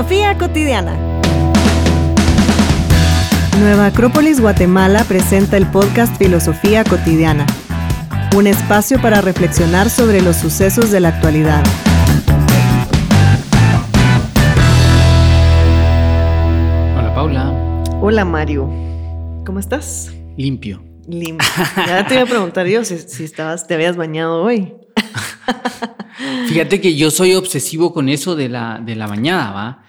Filosofía cotidiana. Nueva Acrópolis Guatemala presenta el podcast Filosofía cotidiana, un espacio para reflexionar sobre los sucesos de la actualidad. Hola Paula. Hola Mario, ¿cómo estás? Limpio. Limpio. Ya te iba a preguntar yo si, si estabas, te habías bañado hoy. Fíjate que yo soy obsesivo con eso de la, de la bañada, ¿va?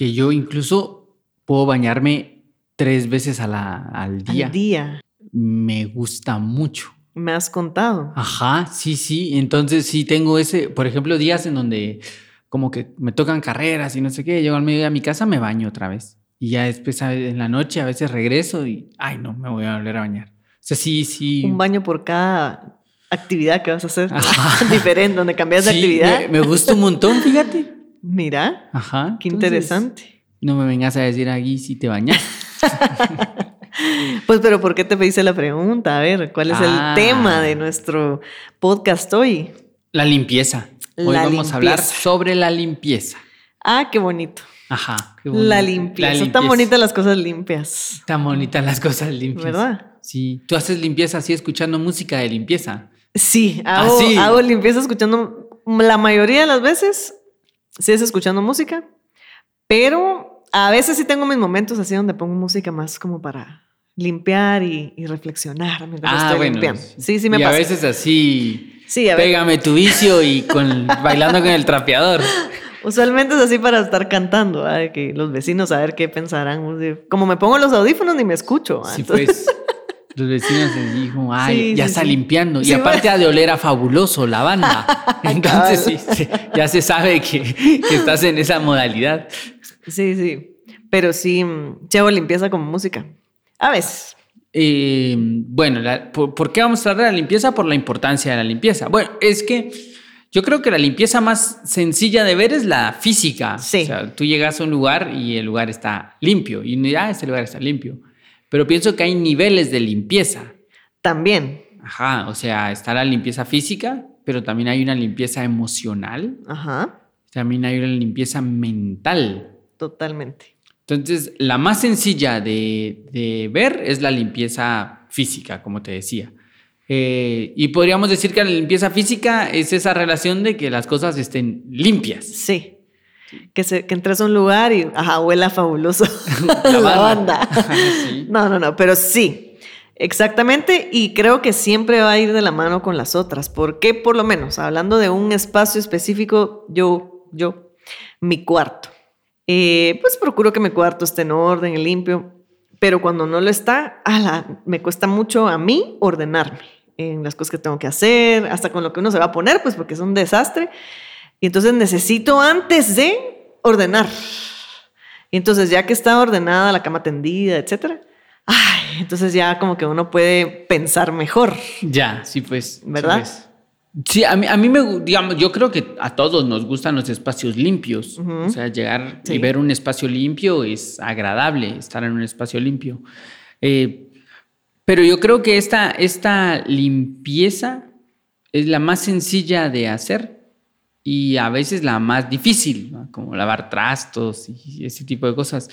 Que yo incluso puedo bañarme tres veces a la, al día. Al día. Me gusta mucho. Me has contado. Ajá, sí, sí. Entonces sí tengo ese, por ejemplo, días en donde como que me tocan carreras y no sé qué, llego al medio a mi casa, me baño otra vez. Y ya después en la noche a veces regreso y, ay, no, me voy a volver a bañar. O sea, sí, sí. Un baño por cada actividad que vas a hacer. Diferente, donde cambias de actividad. Me, me, gusta un montón, fíjate. Mira. Ajá. Qué interesante. No me vengas a decir aquí si te bañas. pues, pero ¿por qué te hice la pregunta? A ver, ¿cuál es Ah. el tema de nuestro podcast hoy? La limpieza. Hoy La vamos a hablar sobre la limpieza. Ah, qué bonito. Ajá. qué bonito. La limpieza. La Están bonitas las cosas limpias. Tan bonitas las cosas limpias. ¿Verdad? Sí. Tú haces limpieza así escuchando música de limpieza. Sí, Ah, hago, sí. hago limpieza escuchando, la mayoría de las veces, sí es escuchando música, pero a veces sí tengo mis momentos así donde pongo música más como para limpiar y, y reflexionar mientras estoy limpiando. Sí, sí me y pasa. a veces así, sí, a ver, pégame tu vicio y con, bailando con el trapeador. usualmente es así para estar cantando, ¿ah? que los vecinos a ver qué pensarán. Como me pongo los audífonos ni me escucho. ¿ah? Sí, Entonces- pues. Los vecinos se dijo, ay, Sí, ya sí, está sí. limpiando. Y aparte bueno. ha de oler a fabuloso la banda. Entonces sí, sí, ya se sabe que, que estás en esa modalidad. sí, sí. Pero sí, mm, hago limpieza como música. A veces. Eh, bueno, la- por, por qué vamos a hablar de la limpieza? Por la importancia de la limpieza. Bueno, es que yo creo que la limpieza más sencilla de ver es la física. Sí. O sea, tú llegas a un lugar y el lugar está limpio. Y ah, este lugar está limpio. Pero pienso que hay niveles de limpieza. También. Ajá, o sea, está la limpieza física, pero también hay una limpieza emocional, Ajá. también hay una limpieza mental. Totalmente. Entonces, la más sencilla de, de ver es la limpieza física, como te decía. Eh, y podríamos decir que la limpieza física es esa relación de que las cosas estén limpias. Sí. Que, se, que entres a un lugar y, ajá, huela fabuloso. La la banda. Sí. No, no, no, pero sí. Exactamente, y creo que siempre va a ir de la mano con las otras. porque Por lo menos, hablando de un espacio específico, yo, yo, mi cuarto. Eh, pues procuro que mi cuarto esté en orden, limpio, pero cuando no lo está, ala, me cuesta mucho a mí ordenarme en las cosas que tengo que hacer, hasta con lo que uno se va a poner, pues porque es un desastre. Y entonces necesito antes de ordenar. Y entonces ya que está ordenada la cama tendida, etcétera, ay, entonces ya como que uno puede pensar mejor. Ya, sí, pues. ¿Verdad? Sí, pues. Sí, a mí, a mí me, digamos, yo creo que a todos nos gustan los espacios limpios. Ujú. O sea, llegar Sí. y ver un espacio limpio es agradable, estar en un espacio limpio. Eh, pero yo creo que esta, esta limpieza es la más sencilla de hacer y a veces la más difícil, ¿no? como lavar trastos y ese tipo de cosas.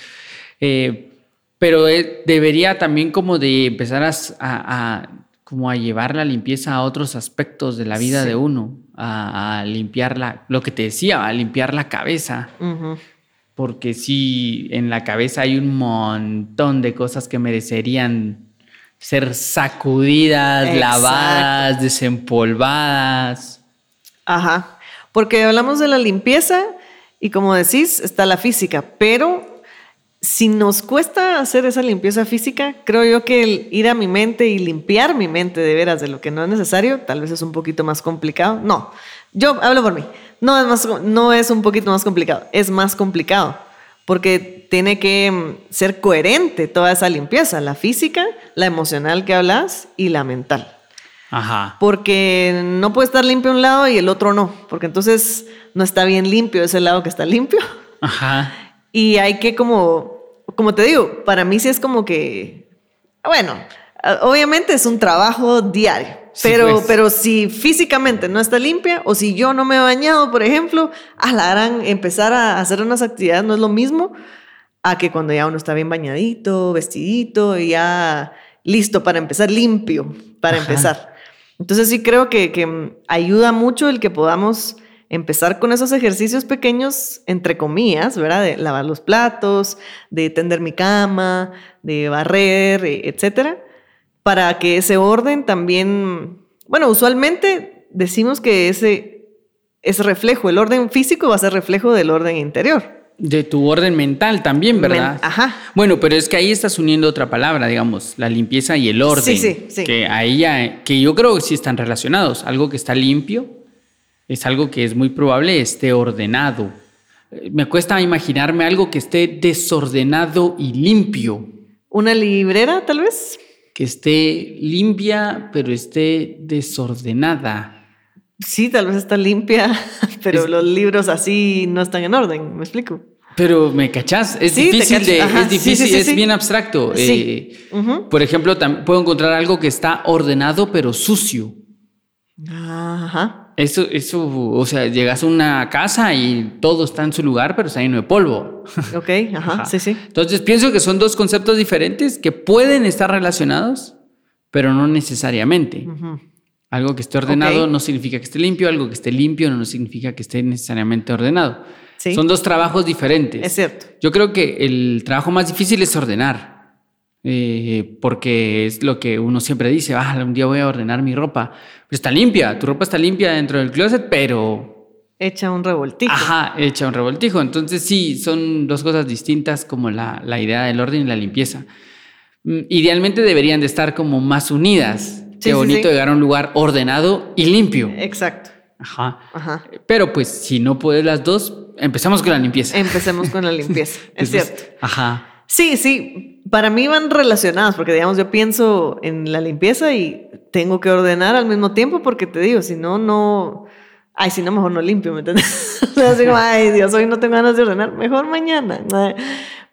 Eh, pero eh, debería también como de empezar a, s- a- a- como a llevar la limpieza a otros aspectos de la vida Sí. de uno, a, a limpiar la, lo que te decía, a limpiar la cabeza, porque sí, en la cabeza hay un montón de cosas que merecerían ser sacudidas, Exacto. lavadas, desempolvadas. Ajá, porque hablamos de la limpieza y como decís, está la física, pero si nos cuesta hacer esa limpieza física, creo yo que el ir a mi mente y limpiar mi mente de veras de lo que no es necesario, tal vez es un poquito más complicado. No, yo hablo por mí. No es, más, no es un poquito más complicado, es más complicado, porque tiene que mm, ser coherente toda esa limpieza, la física, la emocional que hablas y la mental Ajá. porque no puede estar limpio un lado y el otro no, porque entonces no está bien limpio ese lado que está limpio. Ajá. Y hay que como, como te digo, para mí sí es como que, bueno, obviamente es un trabajo diario. Pero, pues. pero si físicamente no está limpia o si yo no me he bañado, por ejemplo, a la gran empezar a hacer unas actividades no es lo mismo a que cuando ya uno está bien bañadito, vestidito y ya listo para empezar, limpio para Ajá. empezar. Entonces sí creo que, que mm, ayuda mucho el que podamos empezar con esos ejercicios pequeños, entre comillas, ¿verdad? De lavar los platos, de tender mi cama, de barrer, eh, etcétera, para que ese orden también, bueno, usualmente decimos que ese es reflejo, el orden físico va a ser reflejo del orden interior. De tu orden mental también, ¿verdad? Men- ajá. Bueno, pero es que ahí estás uniendo otra palabra, digamos, la limpieza y el orden. Sí, sí, sí. Que ahí ya, que yo creo que sí están relacionados. Algo que está limpio es algo que es muy probable esté ordenado. Eh, Me cuesta imaginarme algo que esté desordenado y limpio. Una librera, tal vez. Que esté limpia, pero esté desordenada. Sí, tal vez está limpia, pero Es- los libros así no están en orden, ¿me explico? Pero me cachás, es Sí, difícil de, Ajá, es difícil, sí, sí, es bien abstracto. Sí. Eh, por ejemplo, puedo encontrar algo que está ordenado pero sucio. Ajá. Eso, eso, o sea, llegas a una casa y todo está en su lugar, pero está lleno de polvo. Ok, ajá, Ajá. sí, sí. Entonces pienso que son dos conceptos diferentes que pueden estar relacionados, pero no necesariamente. Ujú. Algo que esté ordenado Ok. no significa que esté limpio, algo que esté limpio no significa que esté necesariamente ordenado. Sí. Son dos trabajos diferentes. Es cierto. Yo creo que el trabajo más difícil es ordenar, eh, porque es lo que uno siempre dice, ah, un día voy a ordenar mi ropa, pero está limpia, tu ropa está limpia dentro del closet, pero, Echa un revoltijo. ajá, hecha un revoltijo. Entonces sí, son dos cosas distintas como la, la idea del orden y la limpieza. Mm, Idealmente deberían de estar como más unidas. Sí, Qué bonito sí. llegar a un lugar ordenado y limpio. Exacto. Ajá. Ajá. Pero pues si no puedes las dos, empezamos con la limpieza. Empecemos con la limpieza. es cierto. Ajá. Sí, sí. Para mí van relacionadas, porque digamos, yo pienso en la limpieza y tengo que ordenar al mismo tiempo, porque te digo, si no, no. Ay, si no, mejor no limpio, ¿me entiendes? O sea, así como, ay, Dios, hoy no tengo ganas de ordenar, mejor mañana.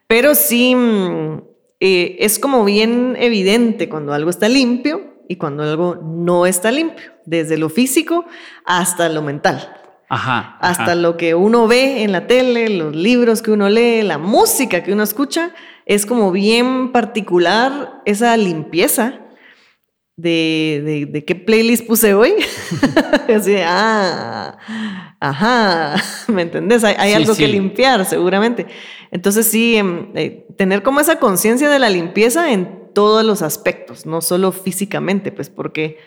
Pero sí, mm, eh, es como bien evidente cuando algo está limpio y cuando algo no está limpio, desde lo físico hasta lo mental Ajá. hasta ajá. lo que uno ve en la tele, los libros que uno lee, la música que uno escucha, es como bien particular esa limpieza de, de, de qué playlist puse hoy. Así, ah, ajá, ¿me entendés? Hay, hay Sí, algo que limpiar seguramente. Entonces sí, em, eh, tener como esa conciencia de la limpieza en todos los aspectos, no solo físicamente, pues porque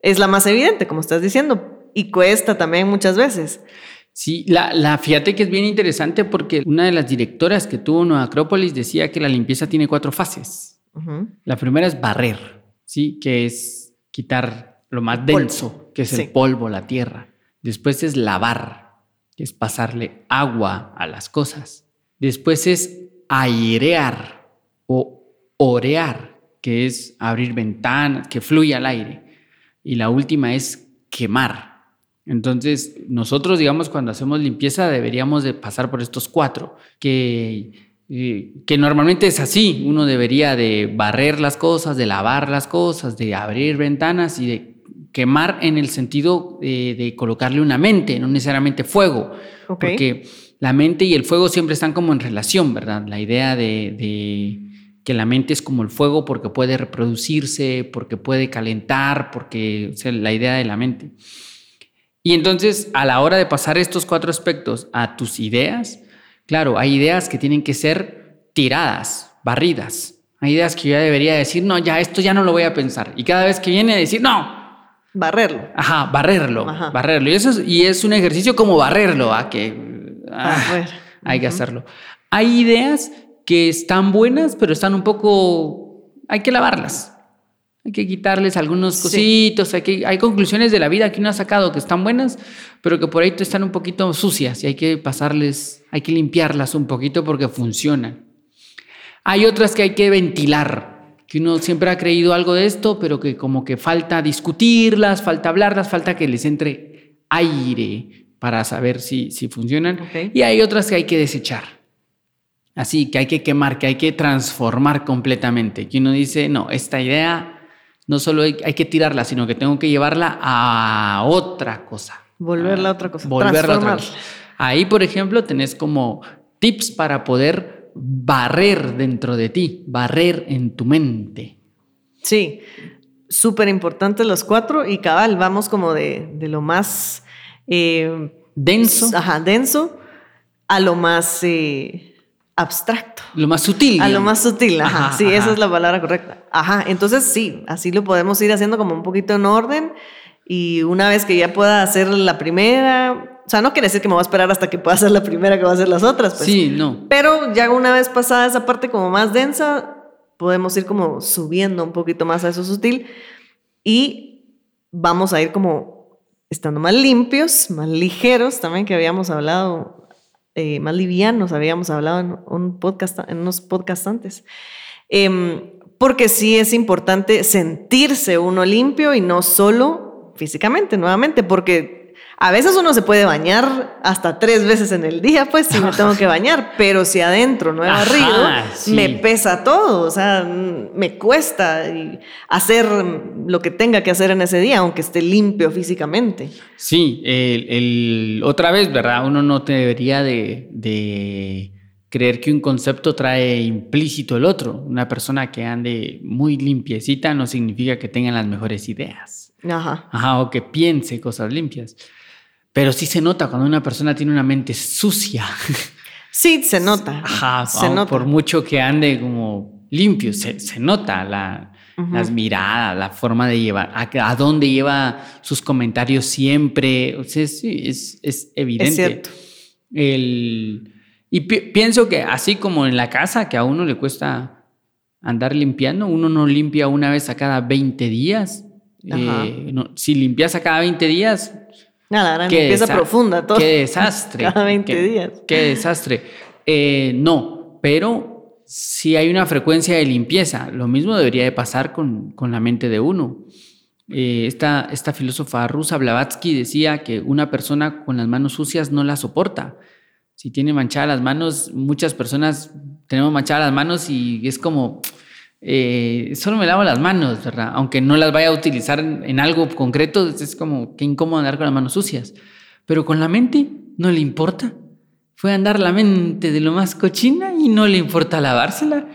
es la más evidente, como estás diciendo, y cuesta también muchas veces. Sí, la, la fíjate que es bien interesante porque una de las directoras que tuvo Nueva Acrópolis decía que la limpieza tiene cuatro fases. La primera es barrer, ¿sí? Que es quitar lo más polvo. denso, que es Sí. el polvo, la tierra. Después es lavar, que es pasarle agua a las cosas. Después es airear o orear, que es abrir ventanas, que fluya el aire. Y la última es quemar. Entonces, nosotros, digamos, cuando hacemos limpieza deberíamos de pasar por estos cuatro, que, eh, que normalmente es así. Uno debería de barrer las cosas, de lavar las cosas, de abrir ventanas y de quemar en el sentido eh, de colocarle una mente, no necesariamente fuego. Porque la mente y el fuego siempre están como en relación, ¿verdad? La idea de, de que la mente es como el fuego porque puede reproducirse, porque puede calentar, porque o sea, la idea de la mente. Y entonces, a la hora de pasar estos cuatro aspectos a tus ideas, claro, hay ideas que tienen que ser tiradas, barridas. Hay ideas que yo ya debería decir, no, ya esto ya no lo voy a pensar. Y cada vez que viene a decir, no, Barrerlo. Ajá, barrerlo, Ajá. barrerlo. Y eso es, y es un ejercicio como barrerlo, ¿a? que ah, hay que hacerlo. Hay ideas que están buenas, pero están un poco, hay que lavarlas. Hay que quitarles algunos Sí. cositos, hay, que, hay conclusiones de la vida que uno ha sacado que están buenas, pero que por ahí están un poquito sucias y hay que pasarles, hay que limpiarlas un poquito porque funcionan. Hay otras que hay que ventilar, que uno siempre ha creído algo de esto, pero que como que falta discutirlas, falta hablarlas, falta que les entre aire para saber si, si funcionan. Y hay otras que hay que desechar. Así que hay que quemar, que hay que transformar completamente. Que uno dice, no, esta idea no solo hay, hay que tirarla, sino que tengo que llevarla a otra cosa. Volverla a otra cosa. Volverla a otra cosa. Ahí, por ejemplo, tenés como tips para poder barrer dentro de ti, barrer en tu mente. Sí, súper importantes los cuatro y cabal, vamos como de, de lo más... Eh, denso. Ajá, denso a lo más eh, abstracto. Lo más sutil. A lo más sutil, ajá. sí, esa es la palabra correcta. Ajá, entonces sí, así lo podemos ir haciendo como un poquito en orden y una vez que ya pueda hacer la primera, o sea, no quiere decir que me voy a esperar hasta que pueda hacer la primera que va a hacer las otras. Pues. Sí, no. Pero ya una vez pasada esa parte como más densa, podemos ir como subiendo un poquito más a eso sutil y vamos a ir como estando más limpios, más ligeros también que habíamos hablado, eh, más livianos habíamos hablado en, un podcast, en unos podcasts antes. Em, porque sí es importante sentirse uno limpio y no solo físicamente, nuevamente, porque a veces uno se puede bañar hasta tres veces en el día, pues si me tengo que bañar, pero si adentro no he barrido, me pesa todo, o sea, me cuesta hacer lo que tenga que hacer en ese día, aunque esté limpio físicamente. Sí, el, otra vez, ¿verdad? Uno no debería de, creer que un concepto trae implícito el otro. Una persona que ande muy limpiecita no significa que tenga las mejores ideas. Ajá. Ajá, o que piense cosas limpias. Pero sí se nota cuando una persona tiene una mente sucia. Sí, se nota. Ajá, se nota. por mucho que ande como limpio, se, nota la, las miradas, la forma de llevar, a, dónde lleva sus comentarios siempre. O sea, sí, es, es evidente. Es cierto. El, y pienso que así como en la casa, que a uno le cuesta andar limpiando, uno no limpia una vez a cada 20 días. Eh, si limpias a cada 20 días, Nada, limpieza profunda todo. Qué desastre. Cada 20 días. Qué desastre. Eh, no, pero si hay una frecuencia de limpieza. Lo mismo debería de pasar con, con la mente de uno. Eh, esta, esta filósofa rusa, Blavatsky, decía que una persona con las manos sucias no la soporta. Si tiene manchadas las manos, muchas personas tenemos manchadas las manos y es como, eh, solo me lavo las manos, ¿verdad? Aunque no las vaya a utilizar en, algo concreto, es como que incómodo andar con las manos sucias. Pero con la mente no le importa. Fue andar la mente de lo más cochina y no le importa lavársela.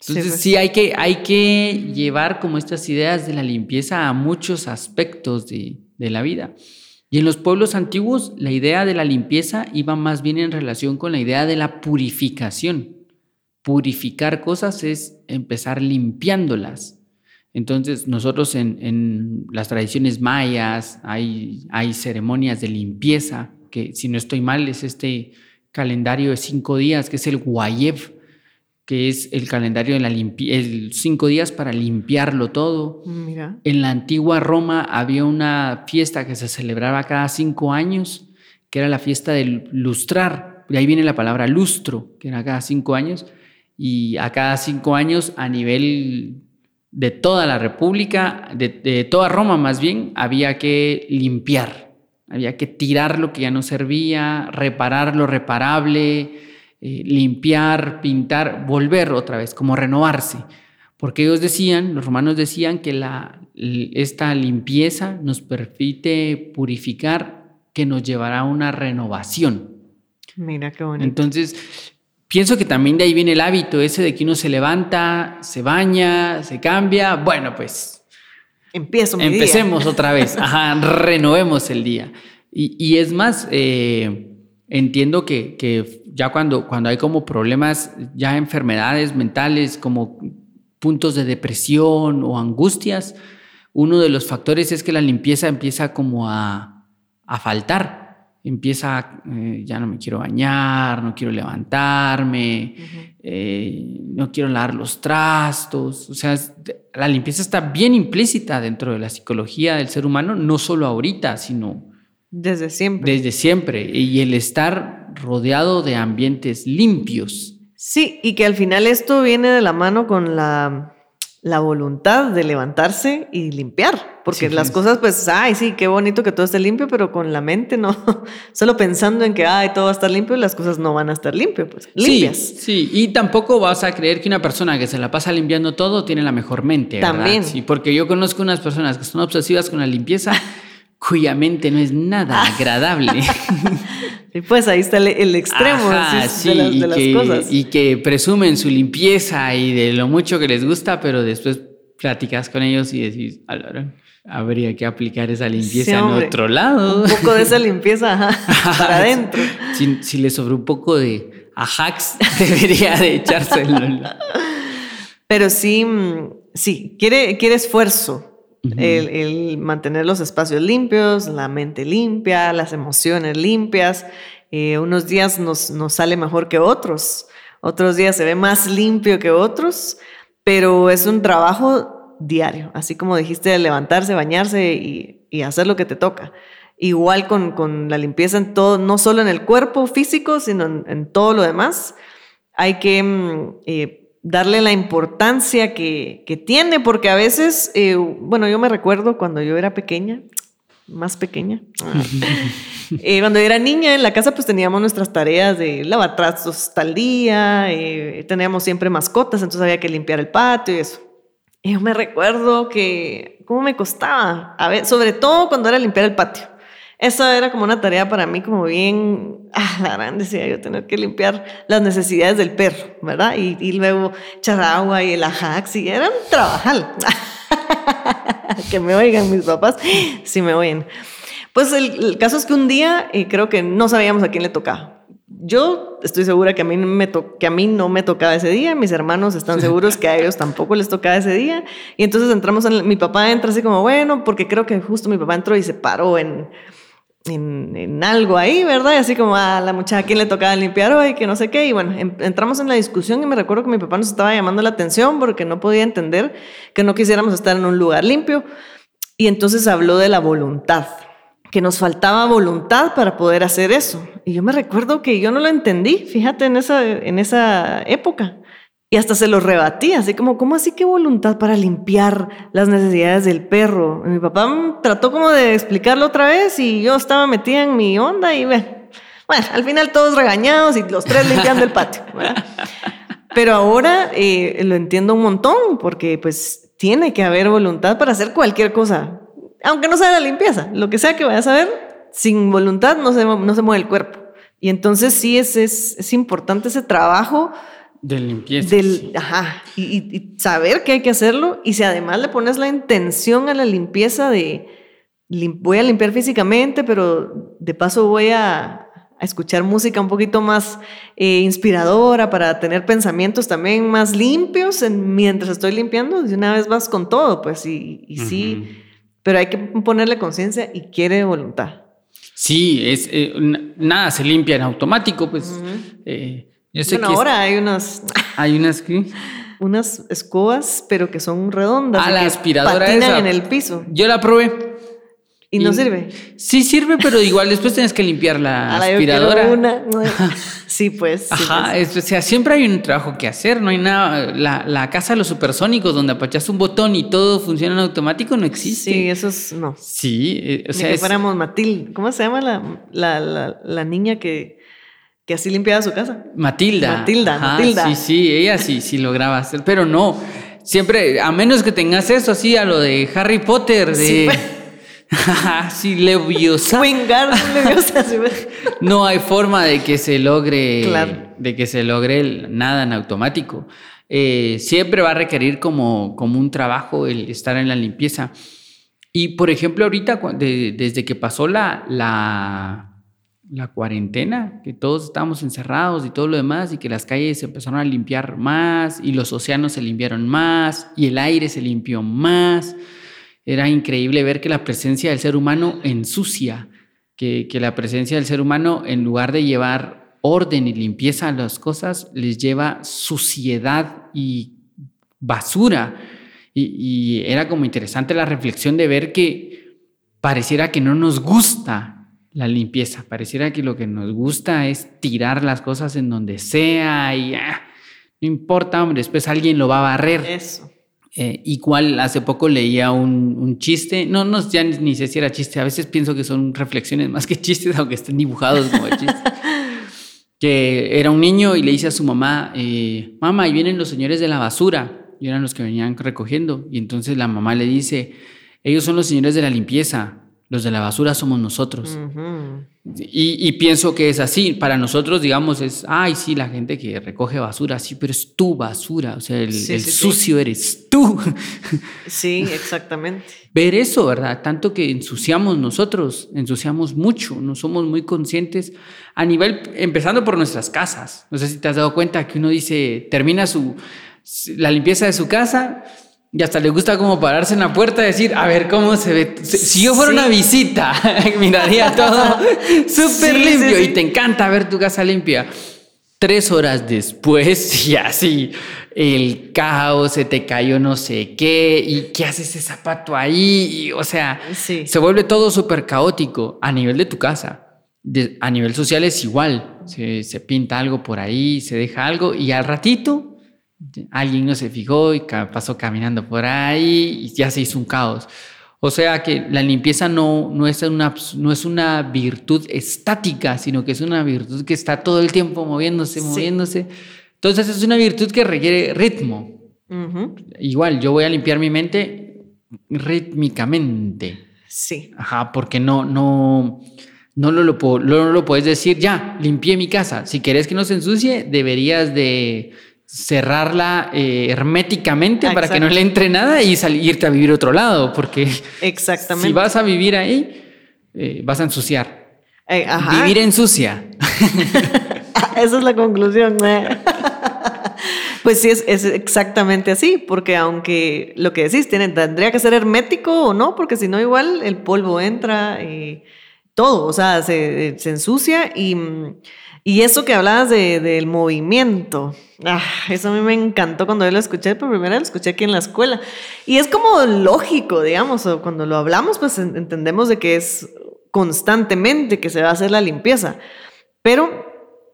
Entonces sí, pues. hay, que, hay que llevar como estas ideas de la limpieza a muchos aspectos de, de la vida. Y en los pueblos antiguos la idea de la limpieza iba más bien en relación con la idea de la purificación purificar cosas es empezar limpiándolas. Entonces, nosotros en, las tradiciones mayas hay, hay cinco de limpieza, que si no estoy mal es este calendario de cinco días, que es el Guayev, que es el calendario de la limpieza, el cinco días para limpiarlo todo. En la antigua Roma había una fiesta que se celebraba cada cinco años, que era la fiesta del lustrar. De ahí viene la palabra lustro, que era cada cinco años y a cada cinco años a nivel de toda la República, de, toda Roma más bien, había que limpiar, había que tirar lo que ya no servía, reparar lo reparable, eh, limpiar, pintar, volver otra vez, como renovarse. Porque ellos decían, los romanos decían que la, esta limpieza nos permite purificar, que nos llevará a una renovación. Mira qué bonito. Entonces, Pienso que también de ahí viene el hábito ese de que uno se levanta, se baña, se cambia. Bueno, pues. Empiezo mi Empecemos otra vez. Ajá, renovemos el día. Y, es más, eh, entiendo que, ya cuando, cuando hay como problemas, ya enfermedades mentales, como puntos de depresión o angustias, uno de los factores es que la limpieza empieza como a, a faltar empieza, eh, ya no me quiero bañar, no quiero levantarme, eh, no quiero lavar los trastos. O sea, la limpieza está bien implícita dentro de la psicología del ser humano, no solo ahorita, sino... Desde siempre. Desde siempre. Y el estar rodeado de ambientes limpios. Sí, y que al final esto viene de la mano con la la voluntad de levantarse y limpiar, porque Sí, las cosas, pues, ay, sí, qué bonito que todo esté limpio, pero con la mente no, solo pensando en que, ay, todo va a estar limpio, las cosas no van a estar limpio, pues, limpias. Sí, sí, y tampoco vas a creer que una persona que se la pasa limpiando todo tiene la mejor mente. ¿verdad? También. Sí, porque yo conozco unas personas que son obsesivas con la limpieza cuya mente no es nada agradable. Y pues ahí está el, el extremo Ajá, sí, de, las, y de las que, cosas. Y que presumen su limpieza y de lo mucho que les gusta, pero después platicas con ellos y decís, "Ala, habría que aplicar esa limpieza Sí, en otro lado. Un poco de esa limpieza ajá, para adentro. Si, si le sobró un poco de ajax, debería de echárselo. Pero sí, mm, sí, quiere, quiere esfuerzo. El, el mantener los espacios limpios, la mente limpia, las emociones limpias. Eh, unos días nos, nos sale mejor que otros, otros días se ve más limpio que otros, pero es un trabajo diario, así como dijiste, de levantarse, bañarse y, y hacer lo que te toca. Igual con, con, la limpieza en todo, no solo en el cuerpo físico, sino en, en todo lo demás. Hay que mm, eh, darle la importancia que, tiene, porque a veces, eh, bueno, yo me recuerdo cuando yo era pequeña, más pequeña, eh, cuando era niña en la casa pues teníamos nuestras tareas de lavar trastos tal día, eh, teníamos siempre mascotas, entonces había que limpiar el patio y eso. Y yo me recuerdo que, ¿cómo me costaba? A ver, sobre todo cuando era limpiar el patio. Esa era como una tarea para mí como bien, ah, la gran decía yo, tener que limpiar las necesidades del perro, ¿verdad? Y, y luego echar agua y el ajax, y era un trabajal. que me oigan mis papás, si me oyen. Pues el, el, caso es que un día eh, creo que no sabíamos a quién le tocaba. Yo estoy segura que a, mí me que a mí no me tocaba ese día, mis hermanos están seguros que a ellos tampoco les tocaba ese día. Y entonces entramos, en, mi papá entra así como, bueno, porque creo que justo mi papá entró y se paró en, en, algo ahí, ¿verdad? Y así como a la muchacha quién le tocaba limpiar hoy, que no sé qué. Y bueno, en, entramos en la discusión y me recuerdo que mi papá nos estaba llamando la atención porque no podía entender que no quisiéramos estar en un lugar limpio. Y entonces habló de la voluntad, que nos faltaba voluntad para poder hacer eso. Y yo me recuerdo que yo no lo entendí, fíjate, en esa, en esa época. Y hasta se lo rebatí, así como, ¿cómo así que voluntad para limpiar las necesidades del perro? Mi papá trató como de explicarlo otra vez y yo estaba metida en mi onda y bueno, al final todos regañados y los tres limpiando el patio. Pero ahora eh, lo entiendo un montón porque pues tiene que haber voluntad para hacer cualquier cosa, aunque no sea la limpieza, lo que sea que vayas a ver, sin voluntad no se, no se mueve el cuerpo. Y entonces sí es, es, es importante ese trabajo de limpieza. Del, sí. Ajá, y, y, saber que hay que hacerlo. Y si además le pones la intención a la limpieza de lim, voy a limpiar físicamente, pero de paso voy a, a escuchar música un poquito más eh, inspiradora para tener pensamientos también más limpios en, mientras estoy limpiando, de una vez vas con todo, pues, y, y uh -huh. sí, pero hay que ponerle conciencia y quiere voluntad. Sí, es, eh, nada se limpia en automático, pues. Uh -huh. eh, yo sé bueno, que ahora hay unas. Hay unas que. Unas escobas, pero que son redondas. Ah, la aspiradora esa. en el piso. Yo la probé. ¿Y, ¿Y no sirve? Sí sirve, pero igual después tienes que limpiar la Ahora aspiradora. Yo una. sí, pues. Sí, Ajá, pues. Es, o sea, siempre hay un trabajo que hacer, no hay nada. La, la casa de los supersónicos, donde apachas un botón y todo funciona en automático, no existe. Sí, eso es. No. Sí, eh, o sea. Ni que es... fuéramos Matilde. ¿Cómo se llama la, la, la, la niña que que así limpiaba su casa. Matilda. Matilda, Ajá, Matilda. Sí, sí, ella sí, sí lograba hacer, pero no, siempre, a menos que tengas eso así, a lo de Harry Potter, de... Sí, sí Leviosa. Leviosa. no hay forma de que se logre, Claro. de que se logre el- nada en automático. Eh, siempre va a requerir como, como un trabajo el estar en la limpieza. Y por ejemplo, ahorita, de- desde que pasó la, la, la cuarentena, que todos estábamos encerrados y todo lo demás, y que las calles se empezaron a limpiar más, y los océanos se limpiaron más, y el aire se limpió más. Era increíble ver que la presencia del ser humano ensucia, que, que la presencia del ser humano, en lugar de llevar orden y limpieza a las cosas, les lleva suciedad y basura. Y, y era como interesante la reflexión de ver que pareciera que no nos gusta la limpieza, pareciera que lo que nos gusta es tirar las cosas en donde sea y ah, no importa, hombre, después alguien lo va a barrer. Eso. Eh, igual hace poco leía un, un, chiste, no, no, ya ni, sé si era chiste, a veces pienso que son reflexiones más que chistes, aunque estén dibujados como chistes. que era un niño y le dice a su mamá, eh, mamá, ahí vienen los señores de la basura, y eran los que venían recogiendo, y entonces la mamá le dice, ellos son los señores de la limpieza, los de la basura somos nosotros. y, pienso que es así. Para nosotros, digamos, es, ay, sí, la gente que recoge basura, sí, pero es tu basura. O sea, el, sucio eres tú. Sí, exactamente. Ver eso, ¿verdad? Tanto que ensuciamos nosotros, ensuciamos mucho, no somos muy conscientes a nivel, empezando por nuestras casas. No sé si te has dado cuenta que uno dice, termina su, la limpieza de su casa y hasta le gusta como pararse en la puerta y decir, a ver cómo se ve. Si yo fuera una visita, miraría todo súper limpio y te encanta ver tu casa limpia. Tres horas después, y así, el caos, se te cayó no sé qué, y qué hace ese zapato ahí, o sea, se vuelve todo súper caótico a nivel de tu casa. a nivel social es igual, se, se pinta algo por ahí, se deja algo, y al ratito alguien no se fijó y pasó caminando por ahí y ya se hizo un caos. O sea que la limpieza no, no, es una, no es una virtud estática, sino que es una virtud que está todo el tiempo moviéndose, moviéndose. Entonces es una virtud que requiere ritmo. Igual, yo voy a limpiar mi mente rítmicamente. Sí. Ajá, porque no, no, no lo, lo, no lo puedes decir, ya, limpié mi casa. Si quieres que no se ensucie, deberías de cerrarla eh, herméticamente para que no le entre nada y salirte a vivir otro lado, porque Exactamente. si vas a vivir ahí, eh, vas a ensuciar. Eh, vivir ensucia. Esa es la conclusión. pues sí, es, es, exactamente así, porque aunque lo que decís tiene, tendría que ser hermético o no, porque si no igual el polvo entra y todo, o sea, se, se ensucia y mm, y eso que hablabas de, del movimiento, ah, eso a mí me encantó cuando yo lo escuché, por primera vez lo escuché aquí en la escuela. Y es como lógico, digamos, cuando lo hablamos, pues entendemos de que es constantemente que se va a hacer la limpieza. Pero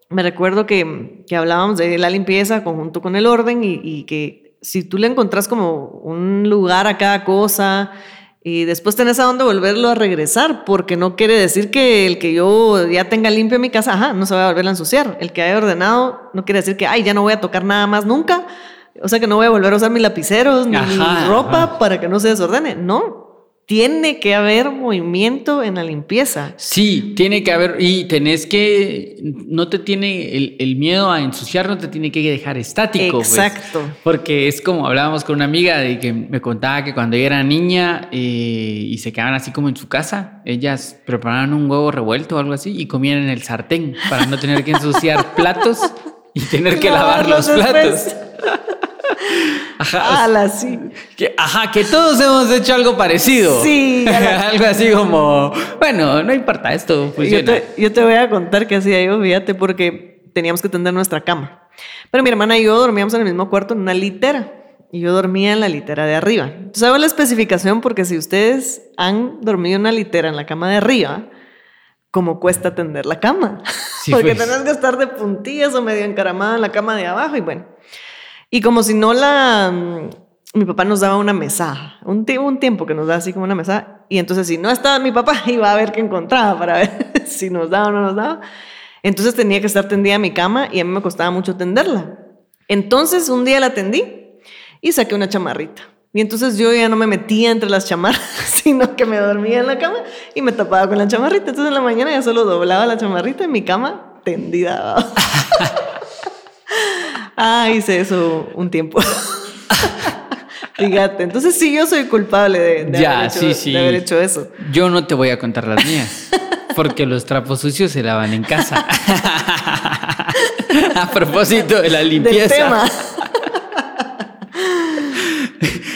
me recuerdo que, que hablábamos de la limpieza conjunto con el orden y, y que si tú le encontrás como un lugar a cada cosa, y después tenés a dónde volverlo a regresar, porque no quiere decir que el que yo ya tenga limpio mi casa, ajá, no se va a volver a ensuciar. El que haya ordenado no quiere decir que, ay, ya no voy a tocar nada más nunca. O sea que no voy a volver a usar mis lapiceros ni mi ropa para que no se desordene. No, tiene que haber movimiento en la limpieza. Sí, tiene que haber, y tenés que, no te tiene, el, miedo a ensuciar no te tiene que dejar estático. Pues. Exacto. porque es como hablábamos con una amiga de que me contaba que cuando ella era niña eh, y se quedaban así como en su casa, ellas preparaban un huevo revuelto o algo así y comían en el sartén para no tener que ensuciar platos y tener que lavar los platos. Ajá. sí. Que, ajá, que todos hemos hecho algo parecido. Sí. algo así como, bueno, no importa, esto funciona. Yo te, voy a contar qué hacía yo, fíjate, porque teníamos que tender nuestra cama. Pero mi hermana y yo dormíamos en el mismo cuarto en una litera. Y yo dormía en la litera de arriba. Entonces hago la especificación porque si ustedes han dormido en una litera en la cama de arriba, ¿cómo cuesta tender la cama? porque pues. tenés que estar de puntillas o medio encaramado en la cama de abajo y bueno. Y como si no la... Mi papá nos daba una mesa, un, un tiempo que nos da así como una mesa, y entonces si no estaba mi papá iba a ver qué encontraba para ver si nos daba o no nos daba. Entonces tenía que estar tendida en mi cama y a mí me costaba mucho tenderla. Entonces un día la tendí y saqué una chamarrita. Y entonces yo ya no me metía entre las chamarras, sino que me dormía en la cama y me tapaba con la chamarrita. Entonces en la mañana ya solo doblaba la chamarrita en mi cama tendida. Ah, hice eso un tiempo. Fíjate, entonces sí, yo soy culpable de, haber hecho, eso. Yo no te voy a contar las mías, porque los trapos sucios se lavan en casa. a propósito de la limpieza.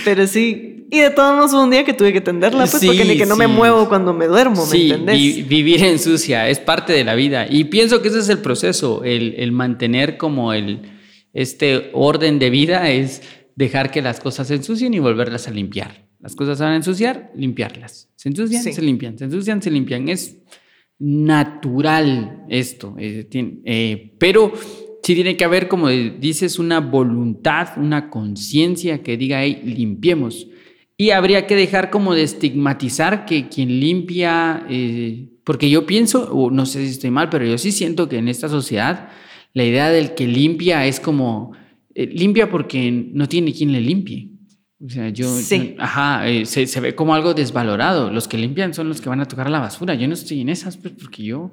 Pero sí, y de todos modos un día que tuve que tenderla, pues porque ni que no me muevo cuando me duermo, ¿me entendés? vivir en sucia es parte de la vida. Y pienso que ese es el proceso, el, el mantener como el este orden de vida es dejar que las cosas se ensucien y volverlas a limpiar. Las cosas se van a ensuciar, limpiarlas. Se ensucian, se limpian, se ensucian, se limpian. Es natural esto. Eh, eh, pero sí tiene que haber, como dices, una voluntad, una conciencia que diga, hey, limpiemos. Y habría que dejar como de estigmatizar que quien limpia, eh, porque yo pienso, o no sé si estoy mal, pero yo sí siento que en esta sociedad la idea del que limpia es como, eh, limpia porque no tiene quien le limpie. O sea, yo, ajá, eh, se, ve como algo desvalorado. Los que limpian son los que van a tocar la basura. Yo no estoy en esas, pues, porque yo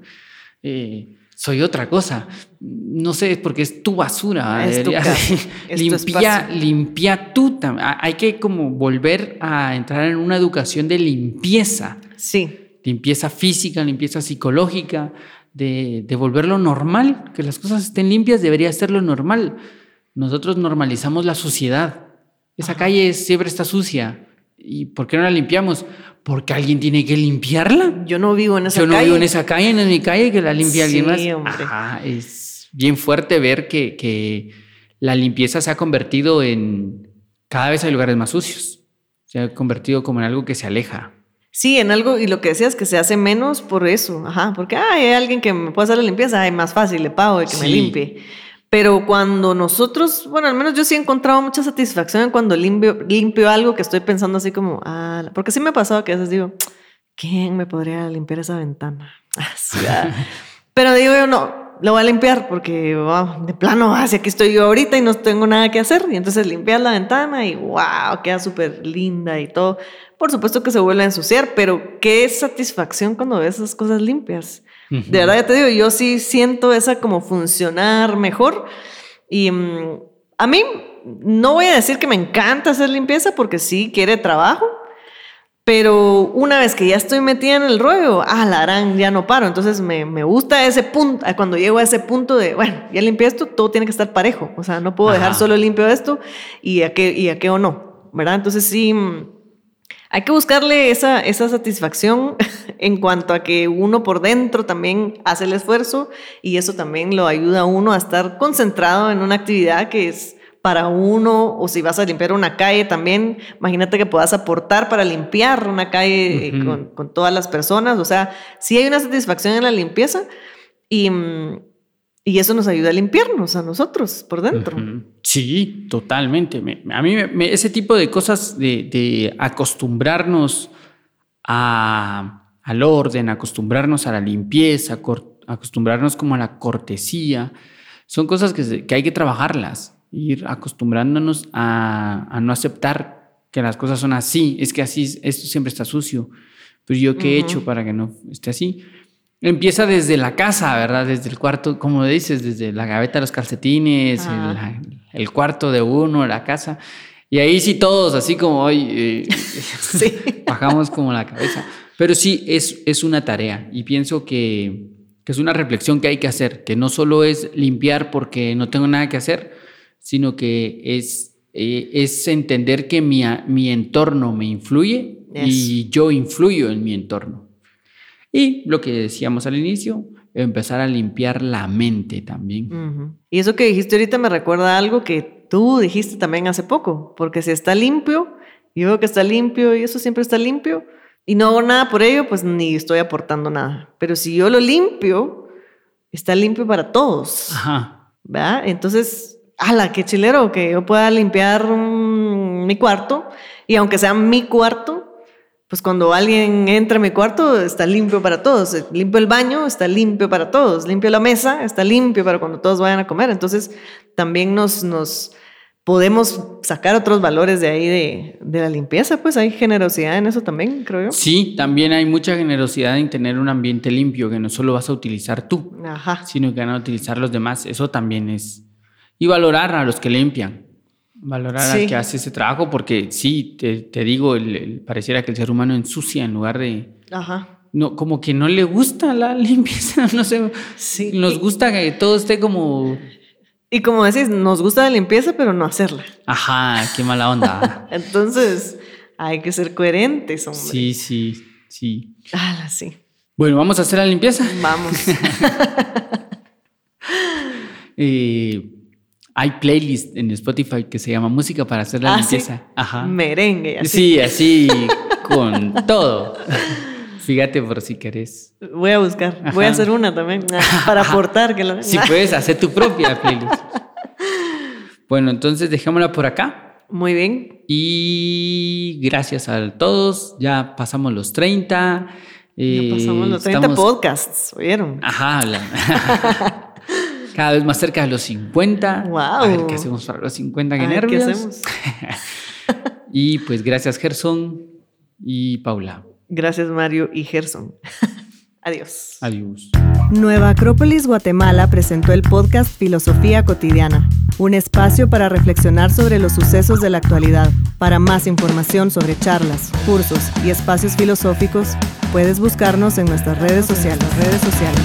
soy otra cosa. No sé, porque es tu basura. Es limpia, limpia tú. Hay que como volver a entrar en una educación de limpieza. Sí. Limpieza física, limpieza psicológica, de, de volverlo normal, que las cosas estén limpias debería ser lo normal. Nosotros normalizamos la suciedad. Esa calle siempre está sucia. ¿Y por qué no la limpiamos? porque alguien tiene que limpiarla. Yo no vivo en esa calle. Yo no vivo en esa calle, es mi calle, que la limpia alguien más. Ajá, es bien fuerte ver que, que, la limpieza se ha convertido en. Cada vez hay lugares más sucios. Se ha convertido como en algo que se aleja. Sí, en algo, y lo que decías, que se hace menos por eso. Ajá, porque hay alguien que me puede hacer la limpieza, es más fácil, le pago de que me limpie. Pero cuando nosotros, bueno, al menos yo sí he encontrado mucha satisfacción cuando limpio, algo que estoy pensando así como, ah, porque sí me ha pasado que a veces digo, ¿quién me podría limpiar esa ventana? Ah. Pero digo yo, no, lo voy a limpiar porque de plano, hacia aquí estoy yo ahorita y no tengo nada que hacer. Y entonces limpias la ventana y wow, queda súper linda y todo. Por supuesto que se vuelve a ensuciar, pero qué satisfacción cuando ves esas cosas limpias. De verdad, ya te digo, yo sí siento esa como funcionar mejor. Y mm, a mí no voy a decir que me encanta hacer limpieza porque sí quiere trabajo, pero una vez que ya estoy metida en el rollo, ah, la harán, ya no paro. Entonces me, me, gusta ese punto, cuando llego a ese punto de, bueno, ya limpié esto, todo tiene que estar parejo. O sea, no puedo dejar solo limpio esto y a qué, y a qué o no, ¿verdad? Entonces sí mm, hay que buscarle esa, esa satisfacción en cuanto a que uno por dentro también hace el esfuerzo y eso también lo ayuda a uno a estar concentrado en una actividad que es para uno, o si vas a limpiar una calle también, imagínate que puedas aportar para limpiar una calle eh, con, con, todas las personas, o sea, sí hay una satisfacción en la limpieza y, mm, y eso nos ayuda a limpiarnos a nosotros por dentro. Sí, totalmente. a mí ese tipo de cosas de, acostumbrarnos al orden, acostumbrarnos a la limpieza, acostumbrarnos como a la cortesía, son cosas que, hay que trabajarlas, ir acostumbrándonos a, no aceptar que las cosas son así, es que así, esto siempre está sucio, pero yo qué he hecho para que no esté así. Empieza desde la casa, ¿verdad? Desde el cuarto, como dices, desde la gaveta de los calcetines, el, cuarto de uno, la casa. Y ahí sí todos, así como hoy, eh, bajamos como la cabeza. Pero sí, es, es una tarea y pienso que, que, es una reflexión que hay que hacer, que no solo es limpiar porque no tengo nada que hacer, sino que es, eh, es entender que mi, mi entorno me influye y yo influyo en mi entorno. Y lo que decíamos al inicio, empezar a limpiar la mente también. Y eso que dijiste ahorita me recuerda algo que tú dijiste también hace poco, porque si está limpio, yo veo que está limpio y eso siempre está limpio, y no hago nada por ello, pues ni estoy aportando nada. Pero si yo lo limpio, está limpio para todos. Ajá. ¿Verdad? Entonces, ala, qué chilero que yo pueda limpiar mi cuarto, y aunque sea mi cuarto, pues cuando alguien entra a mi cuarto está limpio para todos, limpio el baño, está limpio para todos, limpio la mesa, está limpio para cuando todos vayan a comer. Entonces también nos, nos podemos sacar otros valores de ahí de, de, la limpieza, pues hay generosidad en eso también, creo yo. Sí, también hay mucha generosidad en tener un ambiente limpio que no solo vas a utilizar tú, sino que van a utilizar los demás. Eso también es... Y valorar a los que limpian. Valorar al que hace ese trabajo, porque sí, te, digo, el, pareciera que el ser humano ensucia en lugar de. Ajá. No, como que no le gusta la limpieza, no sé. Sí. Nos gusta que todo esté como. Y como decís, nos gusta la limpieza, pero no hacerla. Ajá, qué mala onda. Entonces, hay que ser coherentes, hombre. Sí, sí, sí. Ah, sí. Bueno, vamos a hacer la limpieza. Vamos. eh, hay playlist en Spotify que se llama Música para hacer la ah, limpieza. Ajá. Merengue. Así. Sí, así con todo. Fíjate por si querés. Voy a buscar. Voy a hacer una también ah, para aportar. Que Si puedes hacer tu propia playlist. bueno, entonces dejémosla por acá. Muy bien. Y gracias a todos. Ya pasamos los 30. ya pasamos los 30 eh, podcasts, ¿oyeron? Ajá. Cada vez más cerca de los 50. Wow. A ver qué hacemos para los 50, qué nervios. ¿Qué hacemos? y pues gracias Gerson y Paula. Gracias Mario y Gerson. Adiós. Adiós. Nueva Acrópolis Guatemala presentó el podcast Filosofía Cotidiana, un espacio para reflexionar sobre los sucesos de la actualidad. Para más información sobre charlas, cursos y espacios filosóficos, puedes buscarnos en nuestras redes sociales. Redes sociales.